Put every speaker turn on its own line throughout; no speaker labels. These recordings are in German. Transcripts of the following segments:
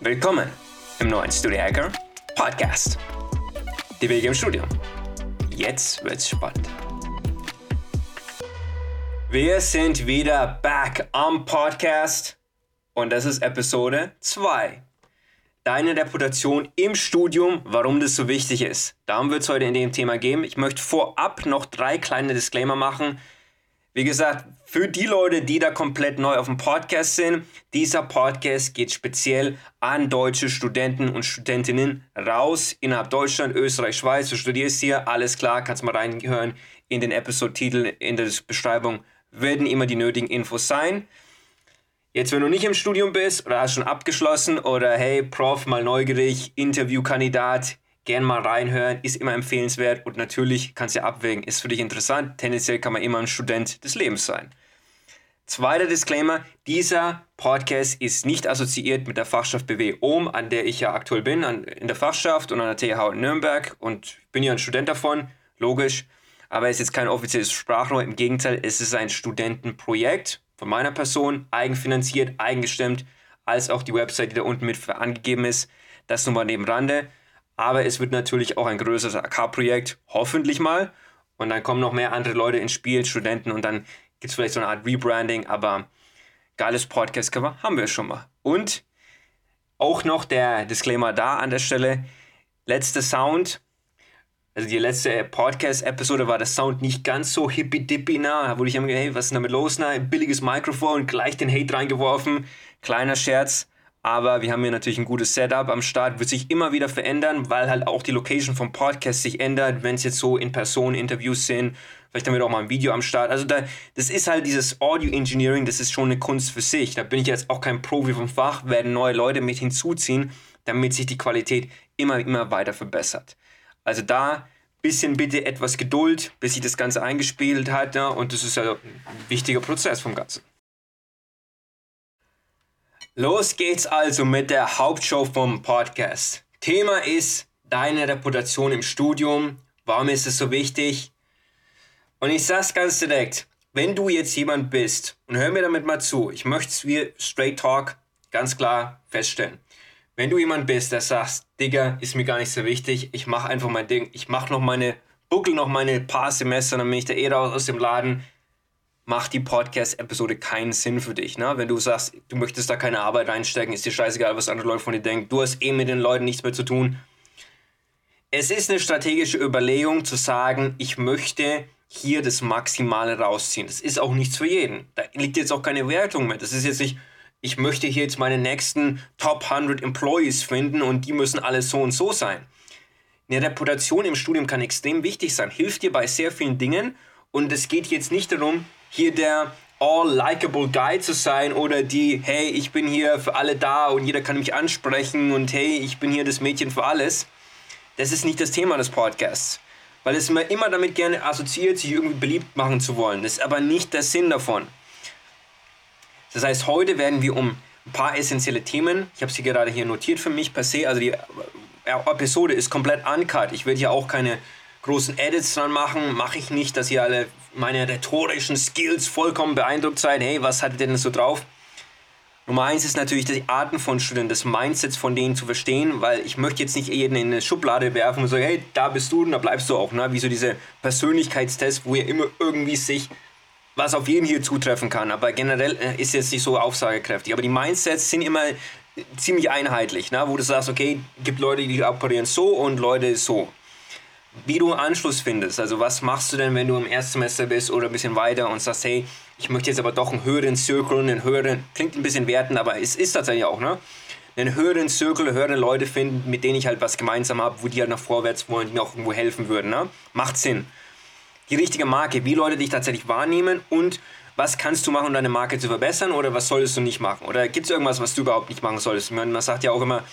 Willkommen im neuen Studio Hacker Podcast. Die Wege im Studium. Jetzt wird's spannend. Wir sind wieder back am Podcast und das ist Episode 2. Deine Reputation im Studium, warum das so wichtig ist. Darum wird es heute in dem Thema gehen. Ich möchte vorab noch drei kleine Disclaimer machen. Wie gesagt, für die Leute, die da komplett neu auf dem Podcast sind, dieser Podcast geht speziell an deutsche Studenten und Studentinnen raus innerhalb Deutschland, Österreich, Schweiz. Du studierst hier, alles klar, kannst mal reinhören in den Episode-Titel, in der Beschreibung werden immer die nötigen Infos sein. Jetzt, wenn du nicht im Studium bist oder hast schon abgeschlossen oder hey, Prof, mal neugierig, Interviewkandidat, gern mal reinhören, ist immer empfehlenswert und natürlich kannst du abwägen, ist für dich interessant, tendenziell kann man immer ein Student des Lebens sein. Zweiter Disclaimer, dieser Podcast ist nicht assoziiert mit der Fachschaft BW Ohm, an der ich ja aktuell bin, an, in der Fachschaft und an der TH in Nürnberg und bin ja ein Student davon, logisch, aber es ist jetzt kein offizielles Sprachrohr, im Gegenteil, es ist ein Studentenprojekt von meiner Person, eigenfinanziert, eigengestimmt, als auch die Website, die da unten mit angegeben ist, das nur mal neben Rande. Aber es wird natürlich auch ein größeres AK-Projekt, hoffentlich mal. Und dann kommen noch mehr andere Leute ins Spiel, Studenten, und dann gibt es vielleicht so eine Art Rebranding, aber geiles Podcast-Cover haben wir schon mal. Und auch noch der Disclaimer da an der Stelle. Letzter Sound, also die letzte Podcast-Episode war der Sound nicht ganz so hippie-dippy, na, da wurde ich immer, hey, was ist damit los, na, billiges Mikrofon, gleich den Hate reingeworfen, kleiner Scherz, aber wir haben hier natürlich ein gutes Setup am Start, wird sich immer wieder verändern, weil halt auch die Location vom Podcast sich ändert, wenn es jetzt so in Person Interviews sind. Vielleicht haben wir auch mal ein Video am Start. Also da, das ist halt dieses Audio Engineering, das ist schon eine Kunst für sich. Da bin ich jetzt auch kein Profi vom Fach, werden neue Leute mit hinzuziehen, damit sich die Qualität immer, immer weiter verbessert. Also da bisschen bitte etwas Geduld, bis sich das Ganze eingespielt hat. Ja, und das ist ja ein wichtiger Prozess vom Ganzen. Los geht's also mit der Hauptshow vom Podcast. Thema ist deine Reputation im Studium. Warum ist es so wichtig? Und ich sag's ganz direkt, wenn du jetzt jemand bist, und hör mir damit mal zu, ich möchte es wie Straight Talk ganz klar feststellen. Wenn du jemand bist, der sagt, Digga, ist mir gar nicht so wichtig, ich mache einfach mein Ding, ich mache noch meine, buckel noch meine paar Semester, dann bin ich da eh raus aus dem Laden, macht die Podcast-Episode keinen Sinn für dich. Ne? Wenn du sagst, du möchtest da keine Arbeit reinstecken, ist dir scheißegal, was andere Leute von dir denken. Du hast eh mit den Leuten nichts mehr zu tun. Es ist eine strategische Überlegung zu sagen, ich möchte hier das Maximale rausziehen. Das ist auch nichts für jeden. Da liegt jetzt auch keine Wertung mehr. Das ist jetzt nicht, ich möchte hier jetzt meine nächsten Top 100 Employees finden und die müssen alle so und so sein. Eine Reputation im Studium kann extrem wichtig sein, hilft dir bei sehr vielen Dingen und es geht jetzt nicht darum, hier der all-likable Guy zu sein oder die, hey, ich bin hier für alle da und jeder kann mich ansprechen und hey, ich bin hier das Mädchen für alles. Das ist nicht das Thema des Podcasts. Weil es immer, immer damit gerne assoziiert, sich irgendwie beliebt machen zu wollen. Das ist aber nicht der Sinn davon. Das heißt, heute werden wir um ein paar essentielle Themen, ich habe sie gerade hier notiert für mich per se, also die Episode ist komplett uncut. Ich werde hier auch keine großen Edits dran machen, mache ich nicht, dass ihr alle meine rhetorischen Skills vollkommen beeindruckt seid. Hey, was hattet ihr denn so drauf? Nummer eins ist natürlich die Arten von Studenten, das Mindset von denen zu verstehen, weil ich möchte jetzt nicht jeden in eine Schublade werfen und sagen, hey, da bist du und da bleibst du auch. Ne? Wie so diese Persönlichkeitstests, wo ihr immer irgendwie sich, was auf jeden hier zutreffen kann. Aber generell äh, ist jetzt nicht so aussagekräftig. Aber die Mindsets sind immer ziemlich einheitlich, ne? wo du sagst, okay, gibt Leute, die operieren so und Leute so wie du Anschluss findest. Also was machst du denn, wenn du im Erstsemester bist oder ein bisschen weiter und sagst, hey, ich möchte jetzt aber doch einen höheren Circle, einen höheren, klingt ein bisschen werten, aber es ist tatsächlich auch, ne? Einen höheren Circle, höhere Leute finden, mit denen ich halt was gemeinsam habe, wo die halt nach vorwärts wollen, die mir auch irgendwo helfen würden, ne? Macht Sinn. Die richtige Marke, wie Leute dich tatsächlich wahrnehmen und was kannst du machen, um deine Marke zu verbessern oder was solltest du nicht machen? Oder gibt es irgendwas, was du überhaupt nicht machen solltest? Man sagt ja auch immer,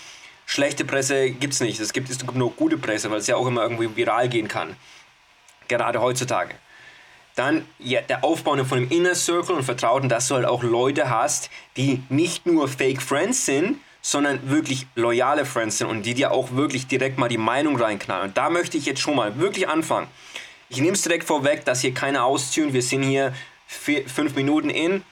schlechte Presse gibt es nicht. Es gibt, nur gute Presse, weil es ja auch immer irgendwie viral gehen kann. Gerade heutzutage. Dann ja, der Aufbau von einem Inner Circle und Vertrauten, dass du halt auch Leute hast, die nicht nur Fake Friends sind, sondern wirklich loyale Friends sind und die dir auch wirklich direkt mal die Meinung reinknallen. Und da möchte ich jetzt schon mal wirklich anfangen. Ich nehme es direkt vorweg, dass hier keine ausziehen. Wir sind hier vier, fünf Minuten in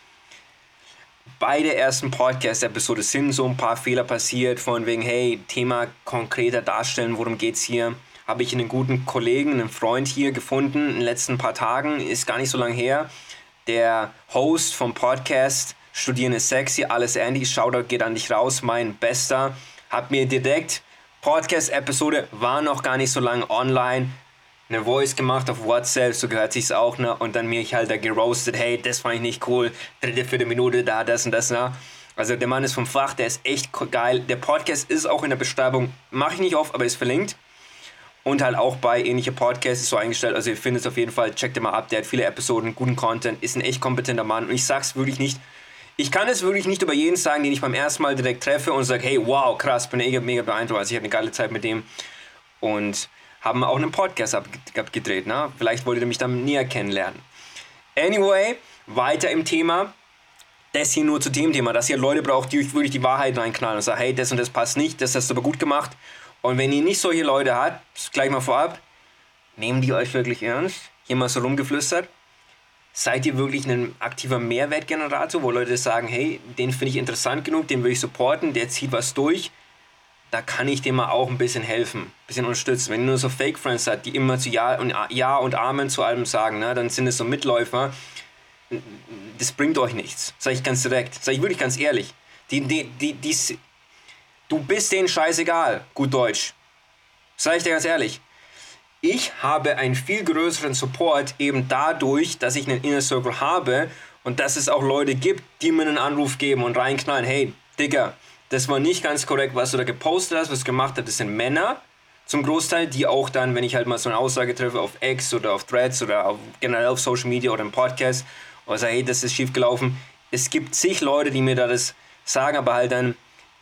beide ersten Podcast-Episoden sind so ein paar Fehler passiert, von wegen, hey, Thema konkreter darstellen, worum geht's hier. Habe ich einen guten Kollegen, einen Freund hier gefunden in den letzten paar Tagen, ist gar nicht so lange her. Der Host vom Podcast Studieren ist sexy, alles Andy, Shoutout geht an dich raus, mein Bester. Hat mir direkt, Podcast-Episode war noch gar nicht so lange online, eine Voice gemacht auf WhatsApp, so gehört sich's auch, ne? Und dann mir ich halt da geroastet, hey, das fand ich nicht cool, dritte, vierte Minute, da, das und das, ne? Also der Mann ist vom Fach, der ist echt geil. Der Podcast ist auch in der Beschreibung, mache ich nicht oft, aber ist verlinkt. Und halt auch bei ähnliche Podcasts ist so eingestellt. Also ihr findet es auf jeden Fall, checkt mal ab. Der hat viele Episoden, guten Content, ist ein echt kompetenter Mann. Und ich sag's wirklich nicht. Ich kann es wirklich nicht über jeden sagen, den ich beim ersten Mal direkt treffe und sage, hey, wow, krass, bin mega, mega beeindruckt. Also ich hatte eine geile Zeit mit dem. Und haben auch einen Podcast abgedreht. Ne? Vielleicht wollt ihr mich dann näher kennenlernen. Anyway, weiter im Thema. Das hier nur zu dem Thema, dass ihr Leute braucht, die euch wirklich die Wahrheit reinknallen und sagen, hey, das und das passt nicht, das hast du aber gut gemacht. Und wenn ihr nicht solche Leute habt, gleich mal vorab, nehmen die euch wirklich ernst? Hier mal so rumgeflüstert. Seid ihr wirklich ein aktiver Mehrwertgenerator, wo Leute sagen, hey, den finde ich interessant genug, den will ich supporten, der zieht was durch da kann ich dir mal auch ein bisschen helfen, ein bisschen unterstützen. Wenn du nur so Fake Friends hast, die immer zu Ja und, ja und Amen zu allem sagen, ne, dann sind es so Mitläufer. Das bringt euch nichts, sag ich ganz direkt, sag ich wirklich ganz ehrlich. Die, die, die, die, du bist denen scheißegal, gut Deutsch. Sag ich dir ganz ehrlich. Ich habe einen viel größeren Support eben dadurch, dass ich einen Inner Circle habe und dass es auch Leute gibt, die mir einen Anruf geben und reinknallen, hey, Digga, das war nicht ganz korrekt, was du da gepostet hast, was du gemacht hast. Das sind Männer zum Großteil, die auch dann, wenn ich halt mal so eine Aussage treffe auf X oder auf Threads oder auf, generell auf Social Media oder im Podcast oder sage, hey, das ist schief gelaufen. Es gibt zig Leute, die mir da das sagen, aber halt dann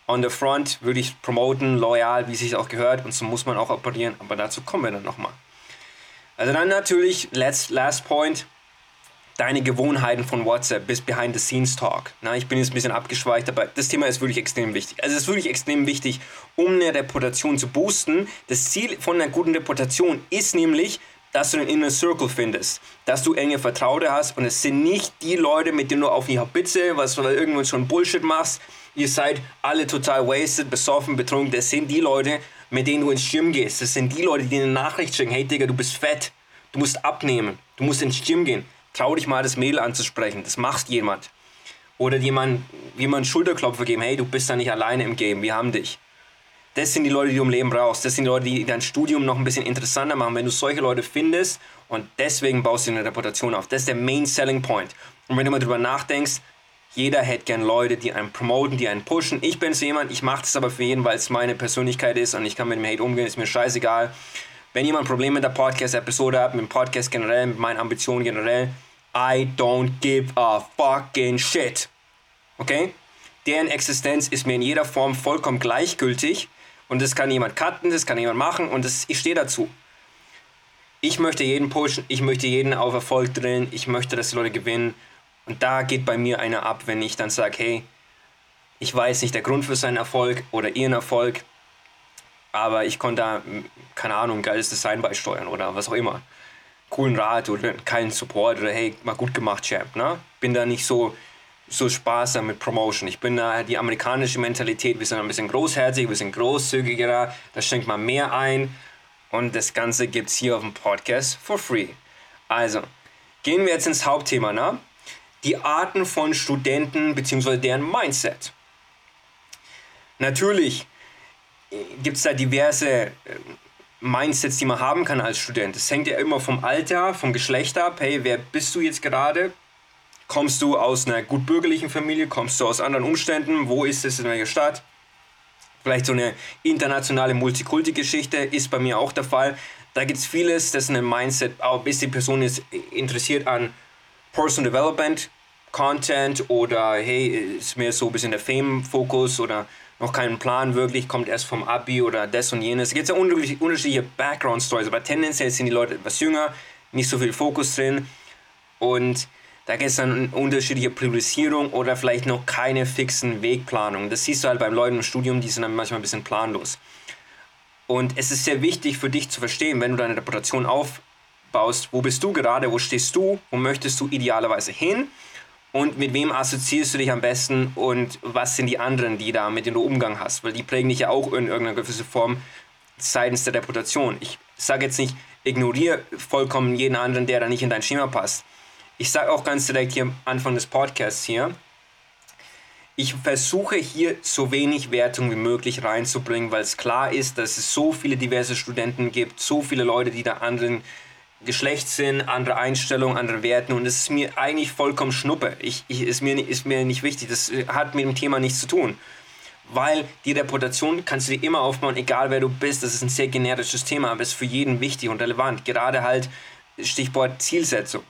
on the front würde ich promoten, loyal, wie es sich auch gehört und so muss man auch operieren, aber dazu kommen wir dann nochmal. Also dann natürlich, last, last point, deine Gewohnheiten von WhatsApp bis Behind the Scenes Talk. Na, ich bin jetzt ein bisschen abgeschweicht, aber das Thema ist wirklich extrem wichtig. Also es ist wirklich extrem wichtig, um eine Reputation zu boosten. Das Ziel von einer guten Reputation ist nämlich, dass du einen Inner Circle findest, dass du enge Vertraute hast und es sind nicht die Leute, mit denen du auf die Habitze, was du irgendwann schon Bullshit machst. Ihr seid alle total wasted, besoffen, betrunken. Das sind die Leute, mit denen du ins Gym gehst. Das sind die Leute, die dir eine Nachricht schicken. Hey Digga, du bist fett. Du musst abnehmen. Du musst ins Gym gehen trau dich mal das Mädel anzusprechen, das macht jemand. Oder jemand, jemand Schulterklopfer geben, hey, du bist da nicht alleine im Game, wir haben dich. Das sind die Leute, die du im Leben brauchst. Das sind die Leute, die dein Studium noch ein bisschen interessanter machen. Wenn du solche Leute findest und deswegen baust du eine Reputation auf. Das ist der Main Selling Point. Und wenn du mal drüber nachdenkst, jeder hätte gern Leute, die einen promoten, die einen pushen. Ich bin so jemand, ich mache das aber für jeden, weil es meine Persönlichkeit ist und ich kann mit dem Hate umgehen, ist mir scheißegal. Wenn jemand Probleme mit der Podcast-Episode hat, mit dem Podcast generell, mit meinen Ambitionen generell, I don't give a fucking shit. Okay? Deren Existenz ist mir in jeder Form vollkommen gleichgültig und das kann jemand cutten, das kann jemand machen und das, ich stehe dazu. Ich möchte jeden pushen, ich möchte jeden auf Erfolg drillen, ich möchte, dass die Leute gewinnen und da geht bei mir einer ab, wenn ich dann sage, hey, ich weiß nicht der Grund für seinen Erfolg oder ihren Erfolg, aber ich konnte da, keine Ahnung, geiles Design beisteuern oder was auch immer. Coolen Rat oder keinen Support oder hey, mal gut gemacht, Champ. Ne? Bin da nicht so, so sparsam mit Promotion. Ich bin da die amerikanische Mentalität, wir sind ein bisschen großherzig, wir sind großzügiger, da schenkt man mehr ein und das Ganze gibt es hier auf dem Podcast for free. Also, gehen wir jetzt ins Hauptthema, ne? Die Arten von Studenten bzw. deren Mindset. Natürlich gibt es da diverse äh, Mindsets, die man haben kann als Student. Das hängt ja immer vom Alter, vom Geschlecht ab. Hey, wer bist du jetzt gerade? Kommst du aus einer gut bürgerlichen Familie? Kommst du aus anderen Umständen? Wo ist es in welcher Stadt? Vielleicht so eine internationale Multikulti-Geschichte ist bei mir auch der Fall. Da gibt es vieles, das ist ein Mindset, auch bis die Person ist interessiert an Personal Development, Content oder hey, ist mir so ein bisschen der Fame-Fokus oder noch keinen Plan wirklich, kommt erst vom Abi oder das und jenes. Es gibt ja unterschiedliche Background-Stories, aber tendenziell sind die Leute etwas jünger, nicht so viel Fokus drin und da gibt es dann unterschiedliche Priorisierung oder vielleicht noch keine fixen Wegplanungen. Das siehst du halt beim Leuten im Studium, die sind dann manchmal ein bisschen planlos. Und es ist sehr wichtig für dich zu verstehen, wenn du deine Reputation aufbaust, wo bist du gerade, wo stehst du, wo möchtest du idealerweise hin und mit wem assoziierst du dich am besten und was sind die anderen, die da mit denen du Umgang hast, weil die prägen dich ja auch in irgendeiner gewissen Form seitens der Reputation. Ich sage jetzt nicht, ignoriere vollkommen jeden anderen, der da nicht in dein Schema passt. Ich sage auch ganz direkt hier am Anfang des Podcasts hier, ich versuche hier so wenig Wertung wie möglich reinzubringen, weil es klar ist, dass es so viele diverse Studenten gibt, so viele Leute, die da anderen Geschlechts sind, andere Einstellungen, andere Werten und es ist mir eigentlich vollkommen schnuppe. Ich, ich, ist, mir, ist mir nicht wichtig, das hat mit dem Thema nichts zu tun. Weil die Reputation kannst du dir immer aufbauen, egal wer du bist. Das ist ein sehr generisches Thema, aber es ist für jeden wichtig und relevant. Gerade halt Stichwort Zielsetzung.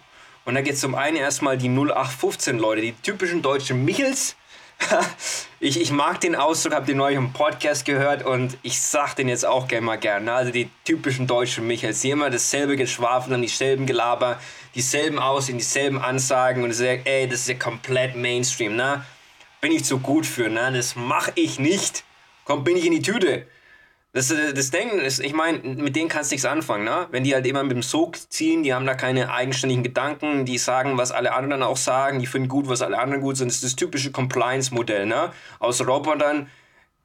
Und da geht es zum einen erstmal die 0815 Leute, die typischen deutschen Michels, ich, ich mag den Ausdruck, habe den neulich im Podcast gehört und ich sag den jetzt auch gerne mal gern. Ne? Also die typischen deutschen Michaels, die immer dasselbe Geschwafel und dieselben Gelaber, dieselben Aussehen, dieselben Ansagen und sagen, ey, das ist ja komplett Mainstream, ne? Bin ich zu gut für, ne? Das mache ich nicht. Komm, bin ich in die Tüte. Das, äh, das Denken, das, ich meine, mit denen kannst du nichts anfangen, ne? Wenn die halt immer mit dem Sog ziehen, die haben da keine eigenständigen Gedanken, die sagen, was alle anderen auch sagen, die finden gut, was alle anderen gut sind. Das ist das typische Compliance-Modell, ne? Aus Robotern,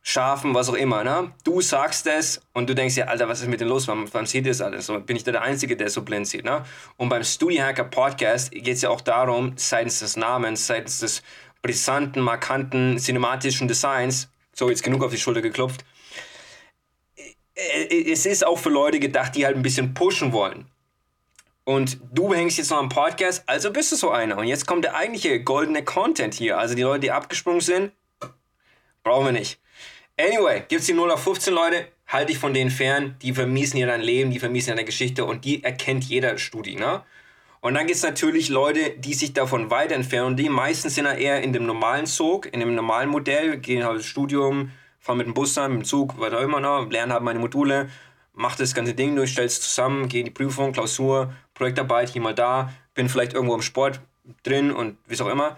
Schafen, was auch immer, ne? Du sagst das und du denkst ja, Alter, was ist mit denen los? Warum, warum sieht das alles? Bin ich da der Einzige, der so blind sieht, ne? Und beim Studio Hacker Podcast geht es ja auch darum, seitens des Namens, seitens des brisanten, markanten, cinematischen Designs, so jetzt genug auf die Schulter geklopft, es ist auch für Leute gedacht, die halt ein bisschen pushen wollen. Und du hängst jetzt noch am Podcast, also bist du so einer. Und jetzt kommt der eigentliche goldene Content hier. Also die Leute, die abgesprungen sind, brauchen wir nicht. Anyway, gibt es die 0 auf 15 Leute, halte dich von denen fern. Die vermiesen dir dein Leben, die vermiesen deine Geschichte und die erkennt jeder Studi, ne? Und dann gibt es natürlich Leute, die sich davon weiter entfernen. Und die meisten sind ja eher in dem normalen Zug, in dem normalen Modell, gehen halt ins Studium, fahre mit dem Bus dann, mit dem Zug, was auch immer noch, lerne halt meine Module, mache das ganze Ding durch, stelle es zusammen, gehe in die Prüfung, Klausur, Projektarbeit, hier mal da, bin vielleicht irgendwo im Sport drin und wie auch immer.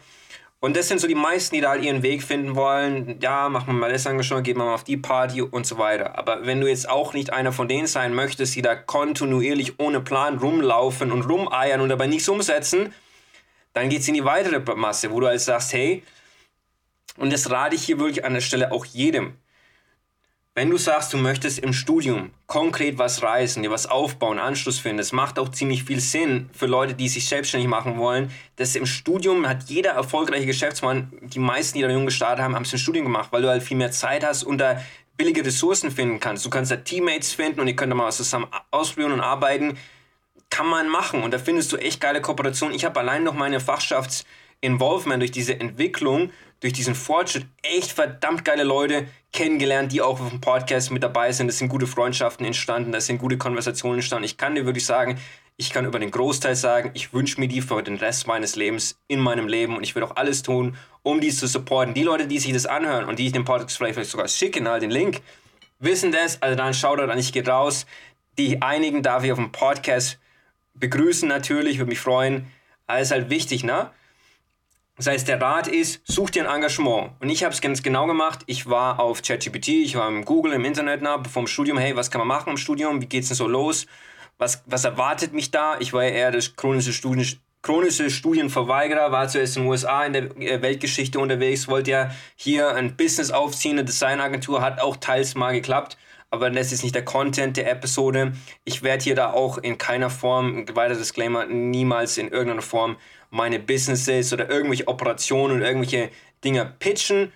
Und das sind so die meisten, die da halt ihren Weg finden wollen. Ja, machen wir mal das angeschaut, geht mal auf die Party und so weiter. Aber wenn du jetzt auch nicht einer von denen sein möchtest, die da kontinuierlich ohne Plan rumlaufen und rumeiern und dabei nichts umsetzen, dann geht es in die weitere Masse, wo du halt sagst, hey, und das rate ich hier wirklich an der Stelle auch jedem. Wenn du sagst, du möchtest im Studium konkret was reißen, dir was aufbauen, Anschluss finden, das macht auch ziemlich viel Sinn für Leute, die sich selbstständig machen wollen. Das im Studium hat jeder erfolgreiche Geschäftsmann, die meisten, die da jung gestartet haben, haben es im Studium gemacht, weil du halt viel mehr Zeit hast und da billige Ressourcen finden kannst. Du kannst da Teammates finden und ihr könnt da mal was zusammen ausprobieren und arbeiten. Kann man machen und da findest du echt geile Kooperationen. Ich habe allein noch meine Fachschaftsinvolvement durch diese Entwicklung durch diesen Fortschritt echt verdammt geile Leute kennengelernt, die auch auf dem Podcast mit dabei sind. Es sind gute Freundschaften entstanden, es sind gute Konversationen entstanden. Ich kann dir wirklich sagen, ich kann über den Großteil sagen, ich wünsche mir die für den Rest meines Lebens in meinem Leben und ich würde auch alles tun, um die zu supporten. Die Leute, die sich das anhören und die ich den Podcast vielleicht sogar schicken, halt den Link, wissen das. Also dann schaut an, ich gehe raus. Die einigen darf ich auf dem Podcast begrüßen natürlich, würde mich freuen. Alles halt wichtig, ne? Das heißt, der Rat ist, such dir ein Engagement. Und ich habe es ganz genau gemacht. Ich war auf ChatGPT, ich war im Google, im Internet nach, im Studium, hey, was kann man machen im Studium? Wie geht's denn so los? Was, was erwartet mich da? Ich war ja eher das chronische, Studien, chronische Studienverweigerer, war zuerst in den USA in der äh, Weltgeschichte unterwegs, wollte ja hier ein Business aufziehen, eine Designagentur, hat auch teils mal geklappt aber das ist nicht der Content der Episode. Ich werde hier da auch in keiner Form, weiter Disclaimer, niemals in irgendeiner Form meine Businesses oder irgendwelche Operationen und irgendwelche Dinge pitchen.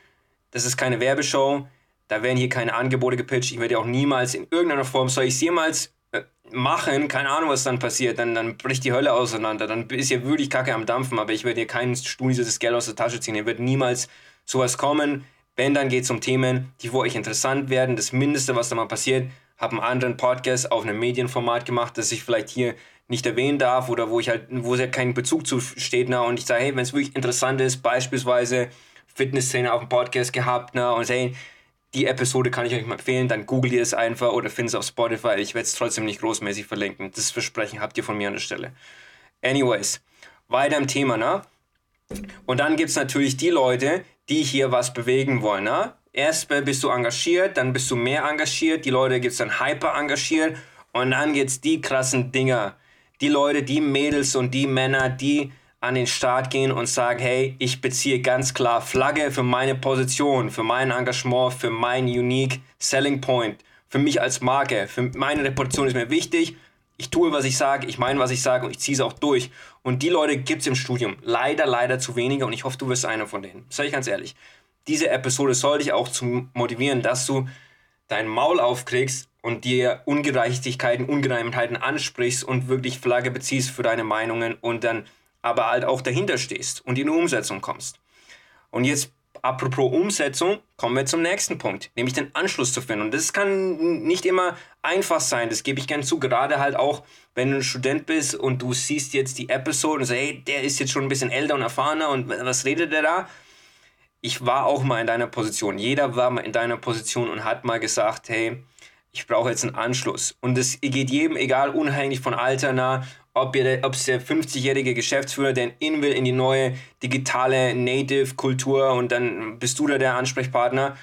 Das ist keine Werbeshow. Da werden hier keine Angebote gepitcht. Ich werde auch niemals in irgendeiner Form, soll ich es jemals äh, machen, keine Ahnung, was dann passiert, dann, dann bricht die Hölle auseinander. Dann ist hier wirklich Kacke am Dampfen, aber ich werde hier kein studiöses Geld aus der Tasche ziehen. Hier wird niemals sowas kommen. Wenn, dann geht es um Themen, die für euch interessant werden. Das Mindeste, was da mal passiert, habe einen anderen Podcast auf einem Medienformat gemacht, das ich vielleicht hier nicht erwähnen darf oder wo ich halt, wo es ja keinen Bezug zu steht, na, und ich sage, hey, wenn es wirklich interessant ist, beispielsweise Fitnessszene auf dem Podcast gehabt, na, und hey, die Episode kann ich euch mal empfehlen, dann googelt ihr es einfach oder findet es auf Spotify. Ich werde es trotzdem nicht großmäßig verlinken. Das Versprechen habt ihr von mir an der Stelle. Anyways, weiter im Thema, ne? Und dann gibt es natürlich die Leute, die hier was bewegen wollen, ne? Erst bist du engagiert, dann bist du mehr engagiert, die Leute gibt es dann hyper engagiert und dann gibt es die krassen Dinger, die Leute, die Mädels und die Männer, die an den Start gehen und sagen, hey, ich beziehe ganz klar Flagge für meine Position, für mein Engagement, für mein unique Selling Point, für mich als Marke, für meine Reputation ist mir wichtig. Ich tue, was ich sage, ich meine, was ich sage und ich ziehe es auch durch. Und die Leute gibt es im Studium leider, leider zu wenige und ich hoffe, du wirst einer von denen. Sag ich ganz ehrlich. Diese Episode soll dich auch zu motivieren, dass du dein Maul aufkriegst und dir Ungerechtigkeiten, Ungereimtheiten ansprichst und wirklich Flagge beziehst für deine Meinungen und dann aber halt auch dahinter stehst und in die Umsetzung kommst. Und jetzt, apropos Umsetzung, kommen wir zum nächsten Punkt, nämlich den Anschluss zu finden. Und das kann nicht immer einfach sein, das gebe ich gern zu, gerade halt auch, wenn du ein Student bist und du siehst jetzt die Episode und sagst, hey, der ist jetzt schon ein bisschen älter und erfahrener und was redet der da? Ich war auch mal in deiner Position. Jeder war mal in deiner Position und hat mal gesagt, hey, ich brauche jetzt einen Anschluss. Und es geht jedem, egal, unabhängig von Alter, nah, ob, es der 50-jährige Geschäftsführer, der in will in die neue digitale Native-Kultur und dann bist du da der Ansprechpartner.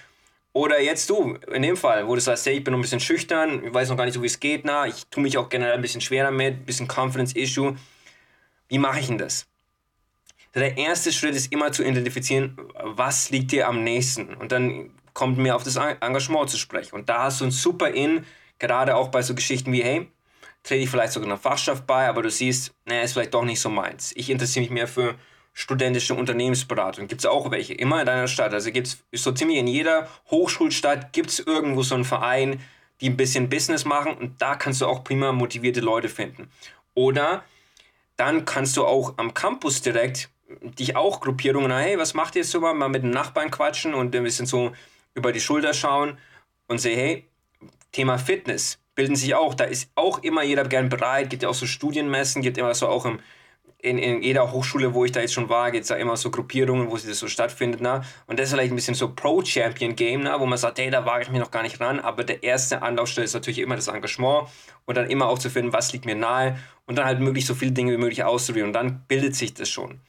Oder jetzt du, in dem Fall, wo du sagst, hey, ich bin noch ein bisschen schüchtern, ich weiß noch gar nicht so, wie es geht, na, ich tue mich auch generell ein bisschen schwerer mit, ein bisschen Confidence-Issue. Wie mache ich denn das? Der erste Schritt ist immer zu identifizieren, was liegt dir am nächsten. Und dann kommt mir auf das Engagement zu sprechen. Und da hast du ein super In, gerade auch bei so Geschichten wie, hey, trete ich vielleicht sogar einer Fachschaft bei, aber du siehst, naja, ist vielleicht doch nicht so meins. Ich interessiere mich mehr für studentische Unternehmensberatung. Gibt es auch welche, immer in deiner Stadt. Also gibt es so ziemlich in jeder Hochschulstadt gibt es irgendwo so einen Verein, die ein bisschen Business machen und da kannst du auch prima motivierte Leute finden. Oder dann kannst du auch am Campus direkt dich auch Gruppierungen, hey, was macht ihr jetzt so mal, mal mit den Nachbarn quatschen und ein bisschen so über die Schulter schauen und sehen, hey, Thema Fitness bilden sich auch, da ist auch immer jeder gern bereit, gibt ja auch so Studienmessen, gibt immer so auch im, in, in jeder Hochschule, wo ich da jetzt schon war, gibt es da immer so Gruppierungen, wo das so stattfindet. Na? Und das ist vielleicht ein bisschen so Pro-Champion-Game, wo man sagt, hey, da wage ich mich noch gar nicht ran, aber der erste Anlaufstelle ist natürlich immer das Engagement und dann immer auch zu finden, was liegt mir nahe und dann halt möglichst so viele Dinge wie möglich auszuprobieren und dann bildet sich das schon.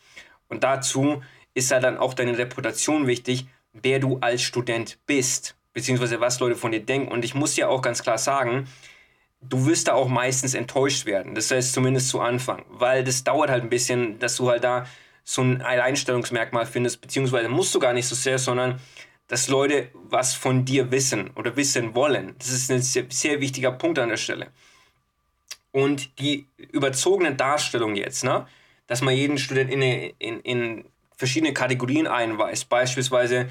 Und dazu ist halt dann auch deine Reputation wichtig, wer du als Student bist, beziehungsweise was Leute von dir denken. Und ich muss dir auch ganz klar sagen, du wirst da auch meistens enttäuscht werden. Das heißt zumindest zu Anfang, weil das dauert halt ein bisschen, dass du halt da so ein Alleinstellungsmerkmal findest, beziehungsweise musst du gar nicht so sehr, sondern dass Leute was von dir wissen oder wissen wollen. Das ist ein sehr, sehr wichtiger Punkt an der Stelle. Und die überzogene Darstellung jetzt, ne, dass man jeden Student in, in, in verschiedene Kategorien einweist. Beispielsweise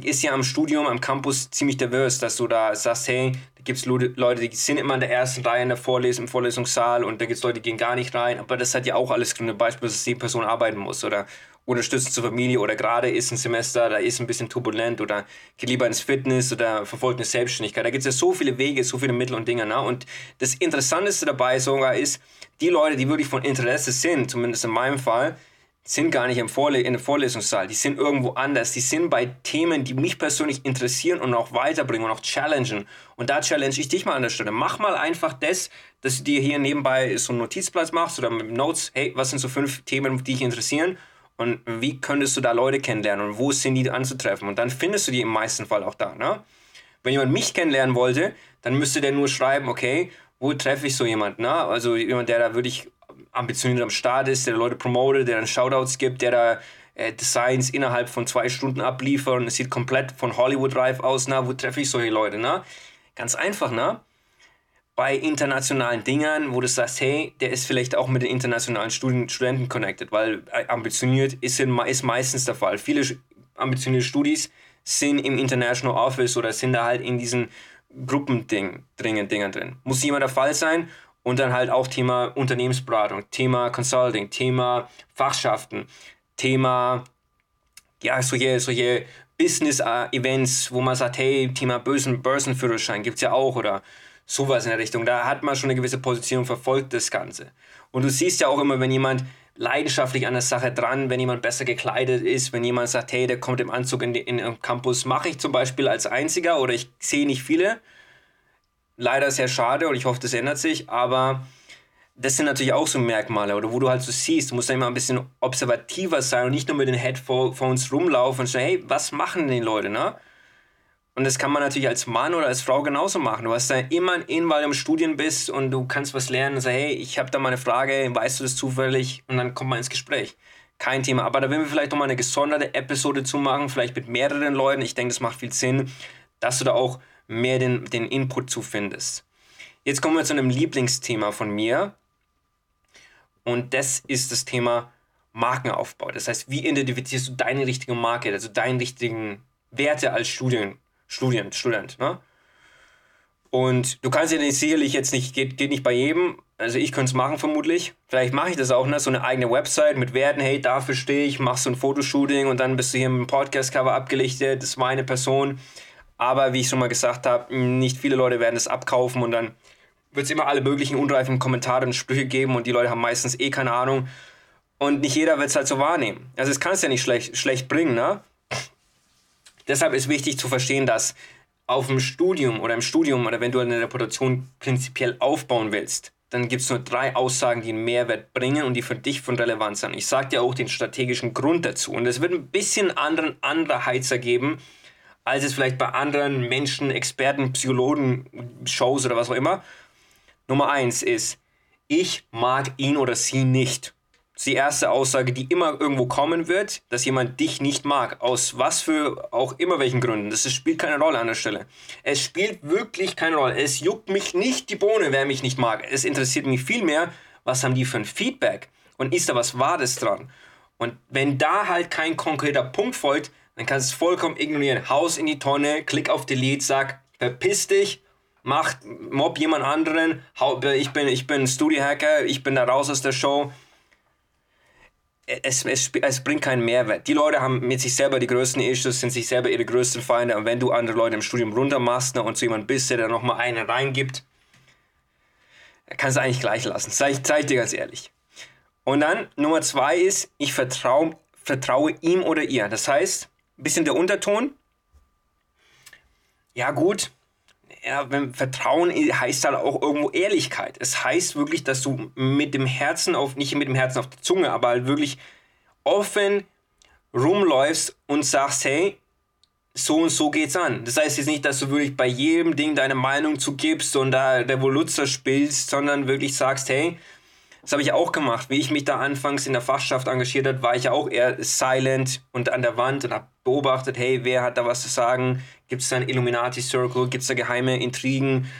ist ja am Studium, am Campus ziemlich divers, dass du da sagst, hey, da gibt es Leute, die sind immer in der ersten Reihe in der Vorlesung, im Vorlesungssaal und da gibt es Leute, die gehen gar nicht rein, aber das hat ja auch alles Gründe, beispielsweise, dass die Person arbeiten muss oder unterstützt zur Familie oder gerade ist ein Semester, da ist ein bisschen turbulent oder geht lieber ins Fitness oder verfolgt eine Selbstständigkeit. Da gibt es ja so viele Wege, so viele Mittel und Dinge. Ne? Und das Interessanteste dabei sogar ist, die Leute, die wirklich von Interesse sind, zumindest in meinem Fall, sind gar nicht im Vorle in der Vorlesungssaal, die sind irgendwo anders, die sind bei Themen, die mich persönlich interessieren und auch weiterbringen und auch challengen. Und da challenge ich dich mal an der Stelle. Mach mal einfach das, dass du dir hier nebenbei so einen Notizplatz machst oder mit Notes, hey, was sind so fünf Themen, die dich interessieren und wie könntest du da Leute kennenlernen und wo sind die anzutreffen? Und dann findest du die im meisten Fall auch da. Ne? Wenn jemand mich kennenlernen wollte, dann müsste der nur schreiben, okay, wo treffe ich so jemanden? Ne? Also jemand, der da wirklich ambitioniert am Start ist, der Leute promotet, der dann Shoutouts gibt, der da äh, Designs innerhalb von zwei Stunden abliefert und es sieht komplett von Hollywood reif aus. Na, wo treffe ich solche Leute? Na? Ganz einfach, ne? Bei internationalen Dingern, wo du sagst, hey, der ist vielleicht auch mit den internationalen Studen Studenten connected, weil äh, ambitioniert ist, ist meistens der Fall. Viele ambitionierte Studis sind im International Office oder sind da halt in diesen Gruppendingen drin. Muss jemand der Fall sein und dann halt auch Thema Unternehmensberatung, Thema Consulting, Thema Fachschaften, Thema, ja, solche, solche Business-Events, wo man sagt, hey, Thema Börsen, Börsenführerschein gibt es ja auch oder sowas in der Richtung. Da hat man schon eine gewisse Position, verfolgt das Ganze. Und du siehst ja auch immer, wenn jemand leidenschaftlich an der Sache dran, wenn jemand besser gekleidet ist, wenn jemand sagt, hey, der kommt im Anzug in, in, in Campus, mache ich zum Beispiel als Einziger oder ich sehe nicht viele leider sehr schade und ich hoffe, das ändert sich, aber das sind natürlich auch so Merkmale, oder wo du halt so siehst, du musst dann immer ein bisschen observativer sein und nicht nur mit den Headphones rumlaufen und sagen, hey, was machen denn die Leute, ne? Und das kann man natürlich als Mann oder als Frau genauso machen. Du hast da immer in, weil du im Studien bist und du kannst was lernen und sagst, hey, ich habe da mal eine Frage, weißt du das zufällig? Und dann kommt man ins Gespräch. Kein Thema. Aber da werden wir vielleicht nochmal eine gesonderte Episode zu machen, vielleicht mit mehreren Leuten. Ich denke, das macht viel Sinn, dass du da auch mehr den, den Input zu findest. Jetzt kommen wir zu einem Lieblingsthema von mir. Und das ist das Thema Markenaufbau. Das heißt, wie identifizierst du deine richtige Marke, also deinen richtigen Werte als Studien, Student, Student, ne? Und du kannst ja sicherlich jetzt nicht, geht, geht nicht bei jedem, also ich könnte es machen vermutlich. Vielleicht mache ich das auch, ne? So eine eigene Website mit Werten, hey, dafür stehe ich, mach so ein Fotoshooting und dann bist du hier im Podcast-Cover abgelichtet, das ist meine Person. Aber wie ich schon mal gesagt habe, nicht viele Leute werden das abkaufen und dann wird es immer alle möglichen unreifen Kommentare und Sprüche geben und die Leute haben meistens eh keine Ahnung. Und nicht jeder wird es halt so wahrnehmen. Also es kann es ja nicht schlecht, schlecht bringen, ne? Deshalb ist wichtig zu verstehen, dass auf dem Studium oder im Studium oder wenn du eine Reputation prinzipiell aufbauen willst, dann gibt es nur drei Aussagen, die einen Mehrwert bringen und die für dich von Relevanz sind. Ich sage dir auch den strategischen Grund dazu. Und es wird ein bisschen anderen, anderer Heizer geben, als es vielleicht bei anderen Menschen, Experten, Psychologen, Shows oder was auch immer. Nummer eins ist, ich mag ihn oder sie nicht ist die erste Aussage, die immer irgendwo kommen wird, dass jemand dich nicht mag. Aus was für auch immer welchen Gründen. Das spielt keine Rolle an der Stelle. Es spielt wirklich keine Rolle. Es juckt mich nicht die Bohne, wer mich nicht mag. Es interessiert mich viel mehr, was haben die für ein Feedback und ist da was Wahres dran. Und wenn da halt kein konkreter Punkt folgt, dann kannst du es vollkommen ignorieren. Haus in die Tonne, klick auf Delete, sag, verpiss dich, mach, mob jemand anderen, ich bin, ich bin Studio-Hacker, ich bin da raus aus der Show es, es, es bringt keinen Mehrwert. Die Leute haben mit sich selber die größten Issues, sind sich selber ihre größten Feinde. Und wenn du andere Leute im Studium runtermachst ne, und zu jemandem bist, der da nochmal einen reingibt, kannst du eigentlich gleich lassen. Zeig, zeig dir ganz ehrlich. Und dann Nummer zwei ist, ich vertraue, vertraue ihm oder ihr. Das heißt, bisschen der Unterton. Ja, gut, ja, wenn Vertrauen heißt halt auch irgendwo Ehrlichkeit. Es heißt wirklich, dass du mit dem Herzen auf, nicht mit dem Herzen auf der Zunge, aber halt wirklich offen rumläufst und sagst, hey, so und so geht's an. Das heißt jetzt nicht, dass du wirklich bei jedem Ding deine Meinung zugibst und da Revoluzer spielst, sondern wirklich sagst, hey, das habe ich auch gemacht. Wie ich mich da anfangs in der Fachschaft engagiert habe, war ich ja auch eher silent und an der Wand und habe beobachtet, hey, wer hat da was zu sagen? Gibt es da einen Illuminati-Circle? Gibt es da geheime Intrigen?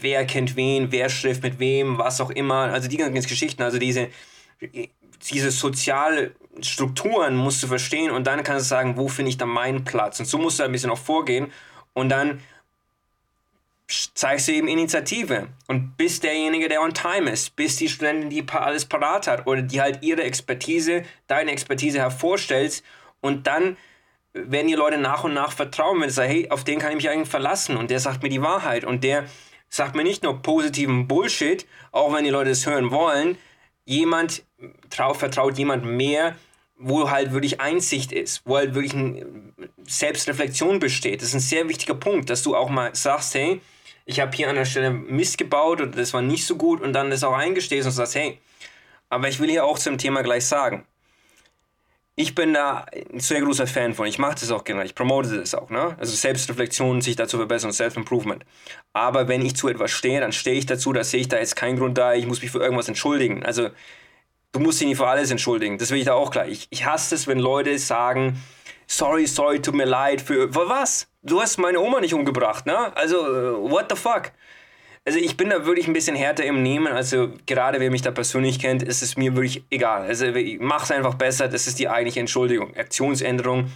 Wer kennt wen? Wer schläft mit wem? Was auch immer. Also die ganzen Geschichten, also diese, diese Sozialstrukturen musst du verstehen und dann kannst du sagen, wo finde ich da meinen Platz? Und so musst du ein bisschen auch vorgehen und dann zeigst du eben Initiative. Und bist derjenige, der on time ist, bist die Studentin, die alles parat hat. Oder die halt ihre Expertise, deine Expertise hervorstellst und dann werden die Leute nach und nach vertrauen, wenn sie sagen, hey, auf den kann ich mich eigentlich verlassen. Und der sagt mir die Wahrheit. Und der sagt mir nicht nur positiven Bullshit, auch wenn die Leute es hören wollen, jemand trau, vertraut jemand mehr, wo halt wirklich Einsicht ist, wo halt wirklich eine Selbstreflexion besteht. Das ist ein sehr wichtiger Punkt, dass du auch mal sagst, hey, ich habe hier an der Stelle Mist gebaut oder das war nicht so gut und dann das auch eingestehst und sagst, hey, aber ich will hier auch zum Thema gleich sagen. Ich bin da ein sehr großer Fan von. Ich mache das auch gerne. Ich promote das auch. Ne? Also Selbstreflexion, sich dazu verbessern, Self-Improvement. Aber wenn ich zu etwas stehe, dann stehe ich dazu, da sehe ich da jetzt keinen Grund da, ich muss mich für irgendwas entschuldigen. Also du musst dich nicht für alles entschuldigen. Das will ich da auch gleich. Ich, ich hasse es, wenn Leute sagen, sorry, sorry, tut mir leid für, für was? Du hast meine Oma nicht umgebracht, ne? Also, äh, what the fuck? Also ich bin da wirklich ein bisschen härter im Nehmen. Also gerade wer mich da persönlich kennt, ist es mir wirklich egal. Also mach's einfach besser, das ist die eigentliche Entschuldigung. Aktionsänderung.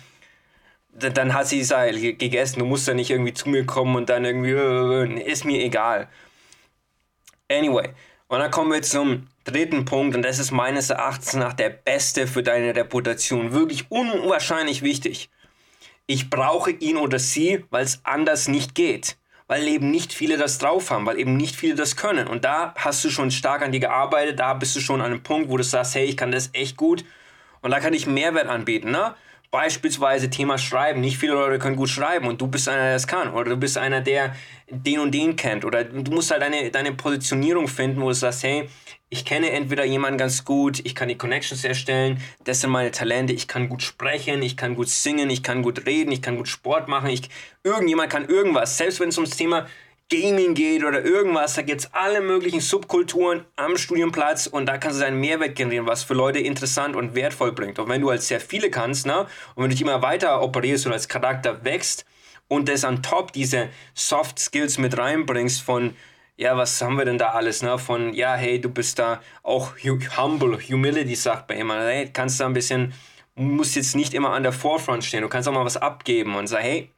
Dann hat sie es halt gegessen. Du musst da nicht irgendwie zu mir kommen und dann irgendwie, äh, ist mir egal. Anyway, und dann kommen wir zum dritten Punkt und das ist meines Erachtens nach der beste für deine Reputation. Wirklich unwahrscheinlich wichtig. Ich brauche ihn oder sie, weil es anders nicht geht. Weil eben nicht viele das drauf haben, weil eben nicht viele das können. Und da hast du schon stark an dir gearbeitet, da bist du schon an einem Punkt, wo du sagst, hey, ich kann das echt gut und da kann ich Mehrwert anbieten. Ne? Beispielsweise Thema Schreiben. Nicht viele Leute können gut schreiben und du bist einer, der das kann. Oder du bist einer, der den und den kennt. Oder du musst halt deine, deine Positionierung finden, wo du sagst, hey, ich kenne entweder jemanden ganz gut, ich kann die Connections erstellen, das sind meine Talente, ich kann gut sprechen, ich kann gut singen, ich kann gut reden, ich kann gut Sport machen, ich, irgendjemand kann irgendwas. Selbst wenn es ums Thema Gaming geht oder irgendwas, da gibt es alle möglichen Subkulturen am Studienplatz und da kannst du deinen Mehrwert generieren, was für Leute interessant und wertvoll bringt. Und wenn du halt sehr viele kannst, ne, und wenn du dich immer weiter operierst und als Charakter wächst und das an top diese Soft Skills mit reinbringst von ja, was haben wir denn da alles, ne? Von, ja, hey, du bist da auch humble, Humility sagt man immer, hey, kannst da ein bisschen, musst jetzt nicht immer an der Forefront stehen, du kannst auch mal was abgeben und sagen, hey,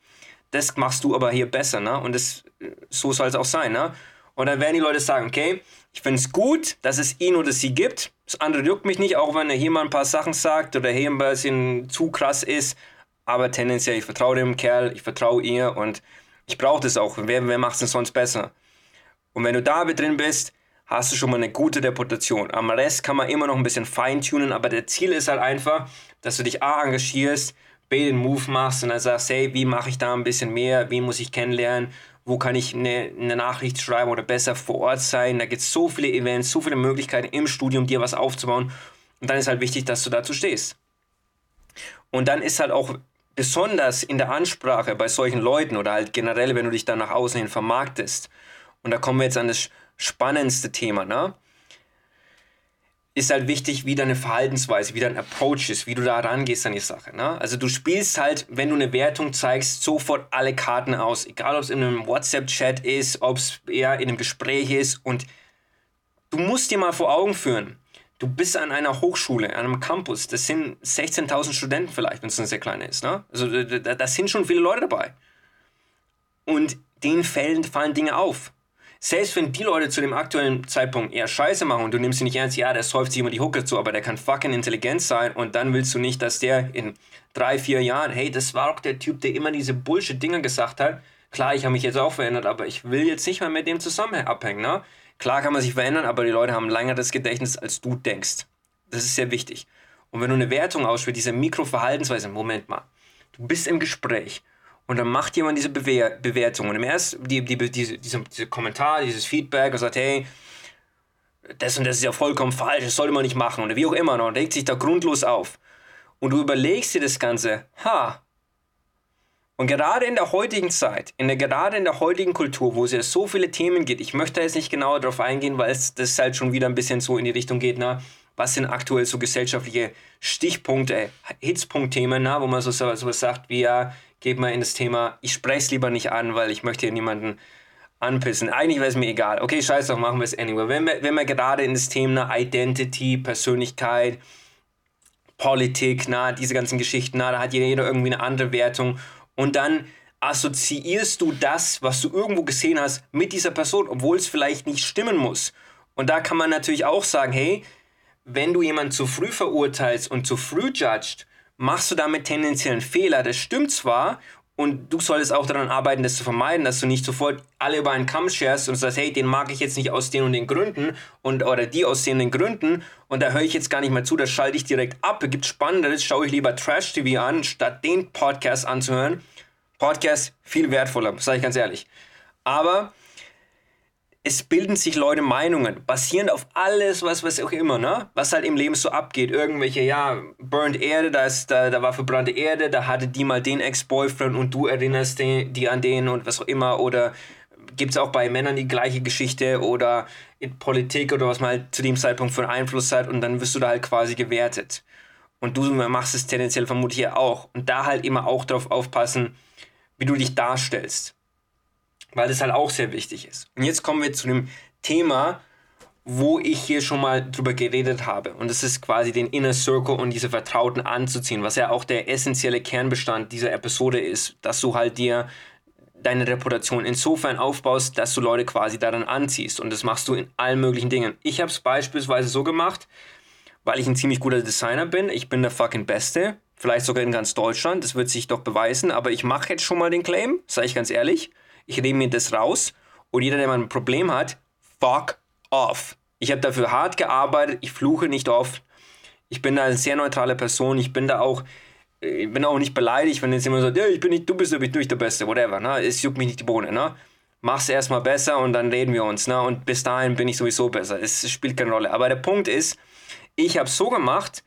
das machst du aber hier besser, ne? Und das, so soll es auch sein, ne? Und dann werden die Leute sagen, okay, ich finde es gut, dass es ihn oder sie gibt. Das andere juckt mich nicht, auch wenn er hier mal ein paar Sachen sagt oder hier ein bisschen zu krass ist. Aber tendenziell, ich vertraue dem Kerl, ich vertraue ihr und ich brauche das auch. Wer, wer macht es denn sonst besser? Und wenn du da drin bist, hast du schon mal eine gute Reputation. Am Rest kann man immer noch ein bisschen feintunen, aber der Ziel ist halt einfach, dass du dich A engagierst, den Move machst und dann sagst, hey, wie mache ich da ein bisschen mehr, wen muss ich kennenlernen, wo kann ich eine, eine Nachricht schreiben oder besser vor Ort sein. Da gibt es so viele Events, so viele Möglichkeiten im Studium, dir was aufzubauen. Und dann ist halt wichtig, dass du dazu stehst. Und dann ist halt auch besonders in der Ansprache bei solchen Leuten oder halt generell, wenn du dich dann nach außen hin vermarktest. Und da kommen wir jetzt an das spannendste Thema, ne? Ist halt wichtig, wie deine Verhaltensweise, wie dein Approach ist, wie du da rangehst an die Sache. Ne? Also du spielst halt, wenn du eine Wertung zeigst, sofort alle Karten aus. Egal, ob es in einem WhatsApp-Chat ist, ob es eher in einem Gespräch ist. Und du musst dir mal vor Augen führen, du bist an einer Hochschule, an einem Campus. Das sind 16.000 Studenten vielleicht, wenn es eine sehr kleine ist. Ne? Also da, da sind schon viele Leute dabei. Und denen fallen, fallen Dinge auf selbst wenn die Leute zu dem aktuellen Zeitpunkt eher Scheiße machen und du nimmst sie nicht ernst, ja, der säuft sich immer die Hucke zu, aber der kann fucking intelligent sein und dann willst du nicht, dass der in drei, vier Jahren, hey, das war doch der Typ, der immer diese Bullshit-Dinger gesagt hat. Klar, ich habe mich jetzt auch verändert, aber ich will jetzt nicht mehr mit dem zusammen abhängen, ne? Klar kann man sich verändern, aber die Leute haben länger das Gedächtnis, als du denkst. Das ist sehr wichtig. Und wenn du eine Wertung ausführst, diese Mikroverhaltensweise, Moment mal, du bist im Gespräch und dann macht jemand diese Bewer Bewertung. Und im ersten, die, die, diese, diese, diese Kommentar, dieses Feedback und sagt, hey, das und das ist ja vollkommen falsch, das sollte man nicht machen. Oder wie auch immer noch, und regt sich da grundlos auf. Und du überlegst dir das Ganze, ha. Und gerade in der heutigen Zeit, in der, gerade in der heutigen Kultur, wo es ja so viele Themen gibt, ich möchte jetzt nicht genauer darauf eingehen, weil es das halt schon wieder ein bisschen so in die Richtung geht, na, was sind aktuell so gesellschaftliche Stichpunkte, Hitzpunktthemen, na, wo man so, so, so sagt wie ja, geht mal in das Thema, ich spreche es lieber nicht an, weil ich möchte hier niemanden anpissen. Eigentlich wäre es mir egal. Okay, scheiß doch, machen wir es anyway. Wenn wir, wenn wir gerade in das Thema Identity, Persönlichkeit, Politik, na, diese ganzen Geschichten, na, da hat jeder irgendwie eine andere Wertung. Und dann assoziierst du das, was du irgendwo gesehen hast, mit dieser Person, obwohl es vielleicht nicht stimmen muss. Und da kann man natürlich auch sagen, hey, wenn du jemanden zu früh verurteilst und zu früh judgst, machst du damit tendenziell einen Fehler. Das stimmt zwar und du solltest auch daran arbeiten, das zu vermeiden, dass du nicht sofort alle über einen Kamm scherst und sagst, hey, den mag ich jetzt nicht aus den und den Gründen und oder die aus den und den Gründen und da höre ich jetzt gar nicht mehr zu, das schalte ich direkt ab. Es gibt Spannenderes, schaue ich lieber Trash TV an, statt den Podcast anzuhören. Podcast viel wertvoller, sage ich ganz ehrlich. Aber es bilden sich Leute Meinungen, basierend auf alles, was, was auch immer, ne? Was halt im Leben so abgeht. Irgendwelche, ja, Burned Erde, da, ist, da, da war verbrannte Erde, da hatte die mal den Ex-Boyfriend und du erinnerst die, die an den und was auch immer. Oder gibt es auch bei Männern die gleiche Geschichte oder in Politik oder was man halt zu dem Zeitpunkt für einen Einfluss hat und dann wirst du da halt quasi gewertet. Und du machst es tendenziell vermutlich ja auch. Und da halt immer auch darauf aufpassen, wie du dich darstellst weil das halt auch sehr wichtig ist. Und jetzt kommen wir zu dem Thema, wo ich hier schon mal drüber geredet habe. Und das ist quasi den Inner Circle und diese Vertrauten anzuziehen, was ja auch der essentielle Kernbestand dieser Episode ist, dass du halt dir deine Reputation insofern aufbaust, dass du Leute quasi daran anziehst. Und das machst du in allen möglichen Dingen. Ich habe es beispielsweise so gemacht, weil ich ein ziemlich guter Designer bin. Ich bin der fucking Beste. Vielleicht sogar in ganz Deutschland. Das wird sich doch beweisen. Aber ich mache jetzt schon mal den Claim, sage ich ganz ehrlich ich nehme mir das raus und jeder, der mal ein Problem hat, fuck off. Ich habe dafür hart gearbeitet, ich fluche nicht oft. Ich bin da eine sehr neutrale Person, ich bin da auch ich bin auch nicht beleidigt, wenn jetzt jemand sagt, ja, ich bin nicht, du bist nicht der Beste, whatever, ne? Es juckt mich nicht die Bohne, ne? Mach's erstmal besser und dann reden wir uns, ne? Und bis dahin bin ich sowieso besser. Es spielt keine Rolle. Aber der Punkt ist, ich habe so gemacht,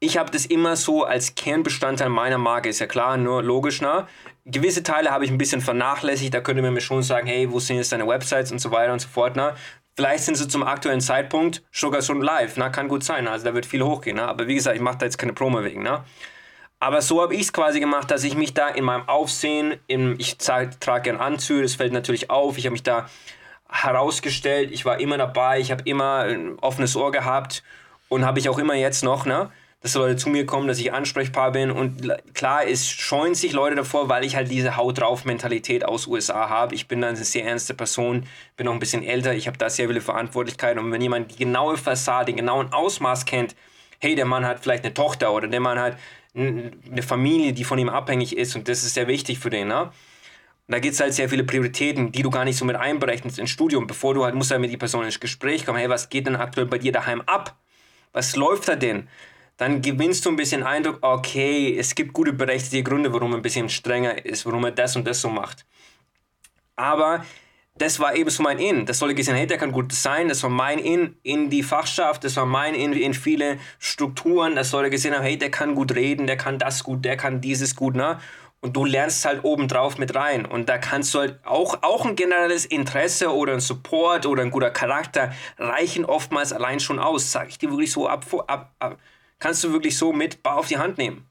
ich habe das immer so als Kernbestandteil meiner Marke, ist ja klar, nur logisch, ne? Gewisse Teile habe ich ein bisschen vernachlässigt, da könnte man mir schon sagen, hey, wo sind jetzt deine Websites und so weiter und so fort, ne? Vielleicht sind sie zum aktuellen Zeitpunkt sogar schon live, ne? Kann gut sein, also da wird viel hochgehen, ne? Aber wie gesagt, ich mache da jetzt keine Promo wegen, ne? Aber so habe ich es quasi gemacht, dass ich mich da in meinem Aufsehen, in, ich trage gerne Anzüge, das fällt natürlich auf, ich habe mich da herausgestellt, ich war immer dabei, ich habe immer ein offenes Ohr gehabt und habe ich auch immer jetzt noch, ne? Dass Leute zu mir kommen, dass ich ansprechbar bin und klar, es scheuen sich Leute davor, weil ich halt diese Haut drauf Mentalität aus USA habe. Ich bin dann eine sehr ernste Person, bin auch ein bisschen älter, ich habe da sehr viele Verantwortlichkeiten und wenn jemand die genaue Fassade, den genauen Ausmaß kennt, hey, der Mann hat vielleicht eine Tochter oder der Mann hat eine Familie, die von ihm abhängig ist und das ist sehr wichtig für den. Ne? Da gibt es halt sehr viele Prioritäten, die du gar nicht so mit einberechnest ins Studium, bevor du halt, musst halt mit die Person ins Gespräch kommen, hey, was geht denn aktuell bei dir daheim ab? Was läuft da denn? Dann gewinnst du ein bisschen Eindruck, okay, es gibt gute berechtigte Gründe, warum er ein bisschen strenger ist, warum er das und das so macht. Aber das war eben so mein In. Das sollte gesehen, hey, der kann gut sein. Das war mein In in die Fachschaft. Das war mein In in viele Strukturen. Das sollte gesehen haben, hey, der kann gut reden, der kann das gut, der kann dieses gut, ne? Und du lernst halt obendrauf mit rein. Und da kannst du halt auch, auch ein generelles Interesse oder ein Support oder ein guter Charakter reichen oftmals allein schon aus. Sag ich dir wirklich so ab, ab, ab kannst du wirklich so mit auf die Hand nehmen.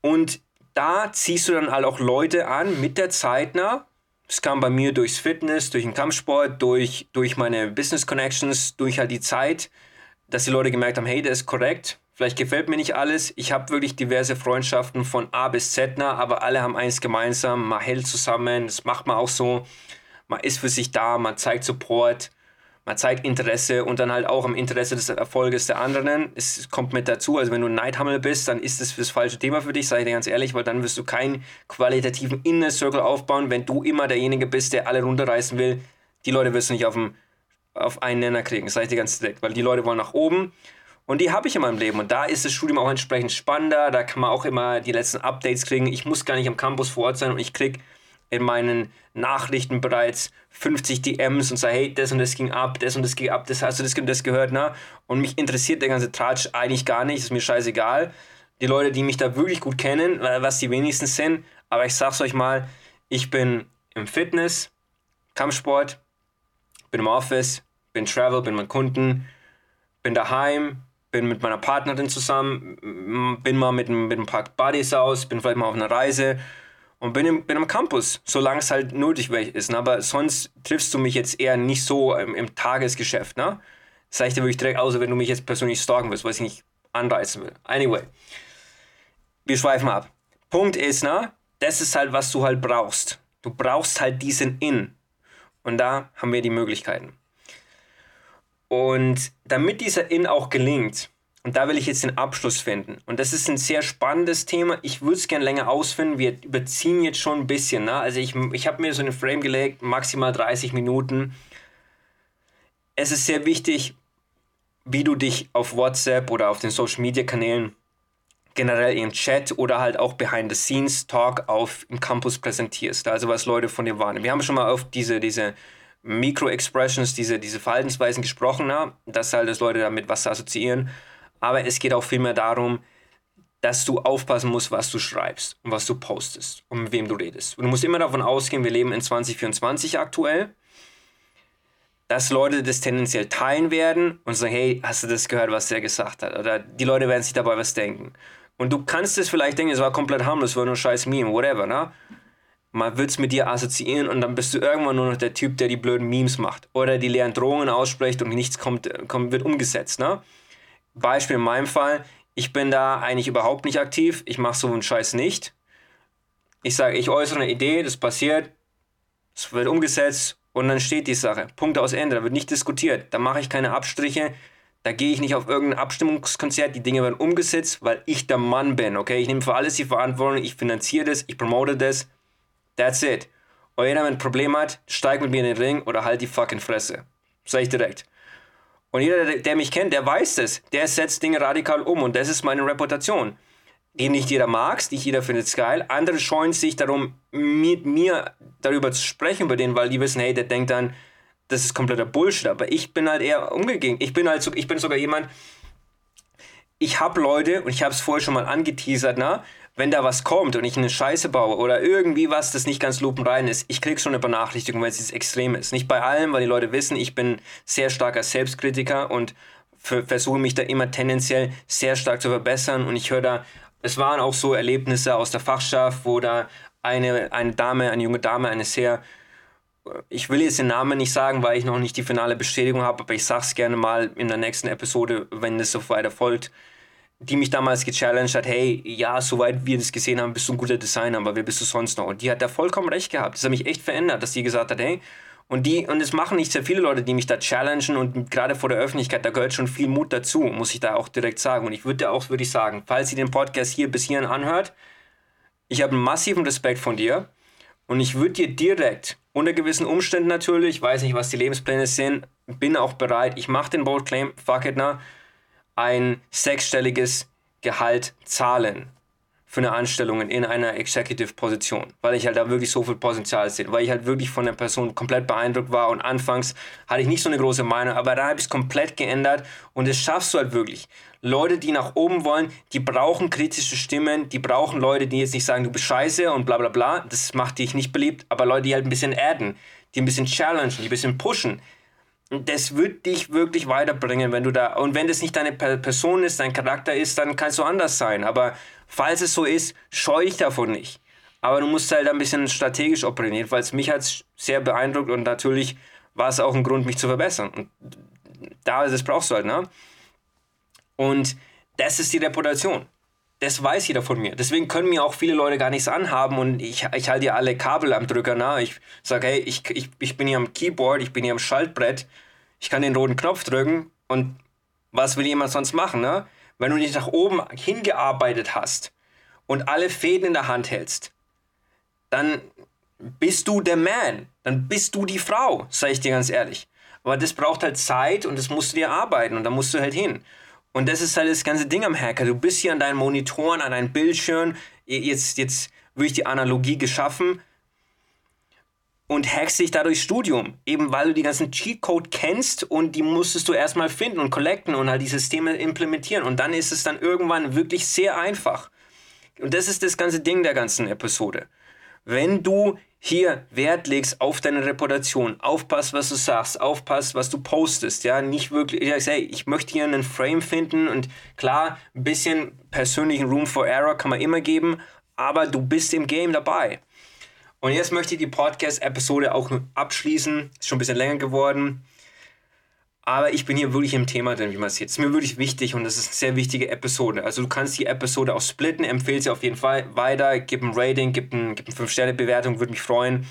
Und da ziehst du dann halt auch Leute an mit der Zeit nach, es kam bei mir durchs Fitness, durch den Kampfsport, durch, durch meine Business Connections, durch halt die Zeit, dass die Leute gemerkt haben, hey, der ist korrekt. Vielleicht gefällt mir nicht alles. Ich habe wirklich diverse Freundschaften von A bis Z, aber alle haben eins gemeinsam. Man hält zusammen, das macht man auch so. Man ist für sich da, man zeigt Support man zeigt Interesse und dann halt auch am Interesse des Erfolges der anderen. Es kommt mit dazu, also wenn du ein Neidhammel bist, dann ist das das falsche Thema für dich, sage ich dir ganz ehrlich, weil dann wirst du keinen qualitativen Inner Circle aufbauen, wenn du immer derjenige bist, der alle runterreißen will. Die Leute wirst du nicht auf, dem, auf einen Nenner kriegen, sage ich dir ganz direkt, weil die Leute wollen nach oben und die habe ich in meinem Leben. Und da ist das Studium auch entsprechend spannender. Da kann man auch immer die letzten Updates kriegen. Ich muss gar nicht am Campus vor Ort sein und ich kriege in meinen Nachrichten bereits 50 DMs und sage, hey, das und das ging ab, das und das ging ab, das hast du das und das gehört, ne? Und mich interessiert der ganze Tratsch eigentlich gar nicht, ist mir scheißegal. Die Leute, die mich da wirklich gut kennen, was die wenigsten sind, aber ich sag's euch mal, ich bin im Fitness, Kampfsport, bin im Office, bin Travel, bin mit Kunden, bin daheim, bin mit meiner Partnerin zusammen, bin mal mit, mit ein paar Buddies aus, bin vielleicht mal auf einer Reise und bin, im, bin am Campus, solange es halt nötig ist. Ne? Aber sonst triffst du mich jetzt eher nicht so im, im Tagesgeschäft. Ne? Das sage ich dir wirklich direkt, außer wenn du mich jetzt persönlich stalken willst, was ich nicht anreizen will. Anyway, wir schweifen ab. Punkt ist, ne? das ist halt, was du halt brauchst. Du brauchst halt diesen In. Und da haben wir die Möglichkeiten. Und damit dieser In auch gelingt, und da will ich jetzt den Abschluss finden. Und das ist ein sehr spannendes Thema. Ich würde es gerne länger ausfinden. Wir überziehen jetzt schon ein bisschen. Ne? Also ich, ich habe mir so einen Frame gelegt, maximal 30 Minuten. Es ist sehr wichtig, wie du dich auf WhatsApp oder auf den Social Media Kanälen generell im Chat oder halt auch Behind the Scenes Talk auf im Campus präsentierst. Also was Leute von dir wahrnehmen. Wir haben schon mal auf diese, diese Micro-Expressions, diese, diese Verhaltensweisen gesprochen, ne? dass halt das Leute damit was assoziieren. Aber es geht auch vielmehr darum, dass du aufpassen musst, was du schreibst und was du postest und mit wem du redest. Und du musst immer davon ausgehen, wir leben in 2024 aktuell, dass Leute das tendenziell teilen werden und sagen, hey, hast du das gehört, was der gesagt hat? Oder die Leute werden sich dabei was denken. Und du kannst es vielleicht denken, es war komplett harmlos, war nur scheiß Meme, whatever, ne? Man wird es mit dir assoziieren und dann bist du irgendwann nur noch der Typ, der die blöden Memes macht. Oder die leeren Drohungen ausspricht und nichts kommt, kommt wird umgesetzt, ne? Beispiel in meinem Fall, ich bin da eigentlich überhaupt nicht aktiv, ich mache so einen Scheiß nicht. Ich sage, ich äußere eine Idee, das passiert, es wird umgesetzt und dann steht die Sache. Punkt aus Ende, da wird nicht diskutiert, da mache ich keine Abstriche, da gehe ich nicht auf irgendein Abstimmungskonzert, die Dinge werden umgesetzt, weil ich der Mann bin, okay? Ich nehme für alles die Verantwortung, ich finanziere das, ich promote das, that's it. Und jeder, wenn ein Problem hat, steigt mit mir in den Ring oder halt die fucking Fresse. Sag ich direkt. Und jeder, der mich kennt, der weiß das. Der setzt Dinge radikal um und das ist meine Reputation. die nicht jeder mag, nicht jeder findet es geil. Andere scheuen sich darum, mit mir darüber zu sprechen, über den, weil die wissen, hey, der denkt dann, das ist kompletter Bullshit. Aber ich bin halt eher umgekehrt. Ich bin halt so, ich bin sogar jemand, ich habe Leute, und ich habe es vorher schon mal angeteasert, na, wenn da was kommt und ich eine Scheiße baue oder irgendwie was, das nicht ganz lupenrein ist, ich krieg schon eine Benachrichtigung, wenn es extrem ist. Nicht bei allem, weil die Leute wissen, ich bin sehr starker Selbstkritiker und versuche mich da immer tendenziell sehr stark zu verbessern und ich höre da, es waren auch so Erlebnisse aus der Fachschaft, wo da eine, eine Dame, eine junge Dame, eine sehr ich will jetzt den Namen nicht sagen, weil ich noch nicht die finale Bestätigung habe, aber ich sag's gerne mal in der nächsten Episode, wenn es so weiter folgt die mich damals gechallenged hat, hey, ja, soweit wir das gesehen haben, bist du ein guter Designer, aber wer bist du sonst noch? Und die hat da vollkommen recht gehabt. Das hat mich echt verändert, dass die gesagt hat, hey, und die, und es machen nicht sehr viele Leute, die mich da challengen und gerade vor der Öffentlichkeit, da gehört schon viel Mut dazu, muss ich da auch direkt sagen. Und ich würde auch, würde ich sagen, falls ihr den Podcast hier bis hierhin anhört, ich habe einen massiven Respekt von dir und ich würde dir direkt, unter gewissen Umständen natürlich, weiß nicht, was die Lebenspläne sind, bin auch bereit, ich mache den Bold Claim, fuck it, na, ein sechsstelliges Gehalt zahlen für eine Anstellung in einer Executive-Position, weil ich halt da wirklich so viel Potenzial sehe, weil ich halt wirklich von der Person komplett beeindruckt war und anfangs hatte ich nicht so eine große Meinung, aber da habe ich es komplett geändert und das schaffst du halt wirklich. Leute, die nach oben wollen, die brauchen kritische Stimmen, die brauchen Leute, die jetzt nicht sagen, du bist scheiße und bla bla bla, das macht dich nicht beliebt, aber Leute, die halt ein bisschen adden, die ein bisschen challengen, die ein bisschen pushen, das wird dich wirklich weiterbringen, wenn du da, und wenn das nicht deine Person ist, dein Charakter ist, dann kannst du anders sein. Aber falls es so ist, scheu dich davon nicht. Aber du musst halt ein bisschen strategisch operieren, weil es mich hat sehr beeindruckt und natürlich war es auch ein Grund, mich zu verbessern. Und da, das brauchst du halt, ne? Und das ist die Reputation. Das weiß jeder von mir. Deswegen können mir auch viele Leute gar nichts anhaben und ich, ich halte ja alle Kabel am Drücker nah. Ich sage, hey, ich, ich, ich bin hier am Keyboard, ich bin hier am Schaltbrett, ich kann den roten Knopf drücken und was will jemand sonst machen, ne? Wenn du dich nach oben hingearbeitet hast und alle Fäden in der Hand hältst, dann bist du der Man, dann bist du die Frau, sage ich dir ganz ehrlich. Aber das braucht halt Zeit und das musst du dir arbeiten und da musst du halt hin. Und das ist halt das ganze Ding am Hacker. Du bist hier an deinen Monitoren, an deinen Bildschirmen. Jetzt, jetzt würde ich die Analogie geschaffen und hackst dich dadurch Studium. Eben weil du die ganzen Cheatcode kennst und die musstest du erstmal finden und collecten und halt die Systeme implementieren. Und dann ist es dann irgendwann wirklich sehr einfach. Und das ist das ganze Ding der ganzen Episode. Wenn du hier Wert legst auf deine Reputation, aufpasst, was du sagst, aufpasst, was du postest, ja, nicht wirklich, ich sag, ich möchte hier einen Frame finden und klar, ein bisschen persönlichen Room for Error kann man immer geben, aber du bist im Game dabei. Und jetzt möchte ich die Podcast-Episode auch abschließen, ist schon ein bisschen länger geworden. Aber ich bin hier wirklich im Thema drin, wie man sieht. Es ist mir wirklich wichtig und das ist eine sehr wichtige Episode. Also du kannst die Episode auch splitten, empfehle sie auf jeden Fall weiter, gib ein Rating, gib, ein, gib eine 5-Sterne-Bewertung, würde mich freuen.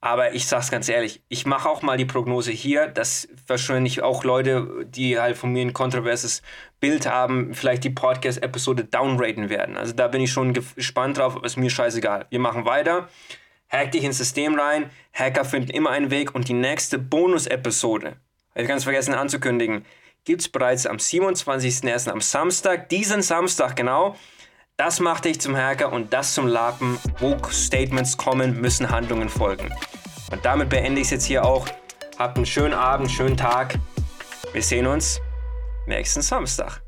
Aber ich sag's ganz ehrlich, ich mache auch mal die Prognose hier, dass wahrscheinlich auch Leute, die halt von mir ein kontroverses Bild haben, vielleicht die Podcast-Episode downraten werden. Also da bin ich schon gespannt drauf, aber ist mir scheißegal. Wir machen weiter. Hack dich ins System rein. Hacker finden immer einen Weg und die nächste Bonus-Episode ich ganz vergessen anzukündigen, gibt es bereits am 27.01. am Samstag, diesen Samstag genau. Das macht dich zum Hacker und das zum Lapen. Wo Statements kommen, müssen Handlungen folgen. Und damit beende ich es jetzt hier auch. Habt einen schönen Abend, schönen Tag. Wir sehen uns nächsten Samstag.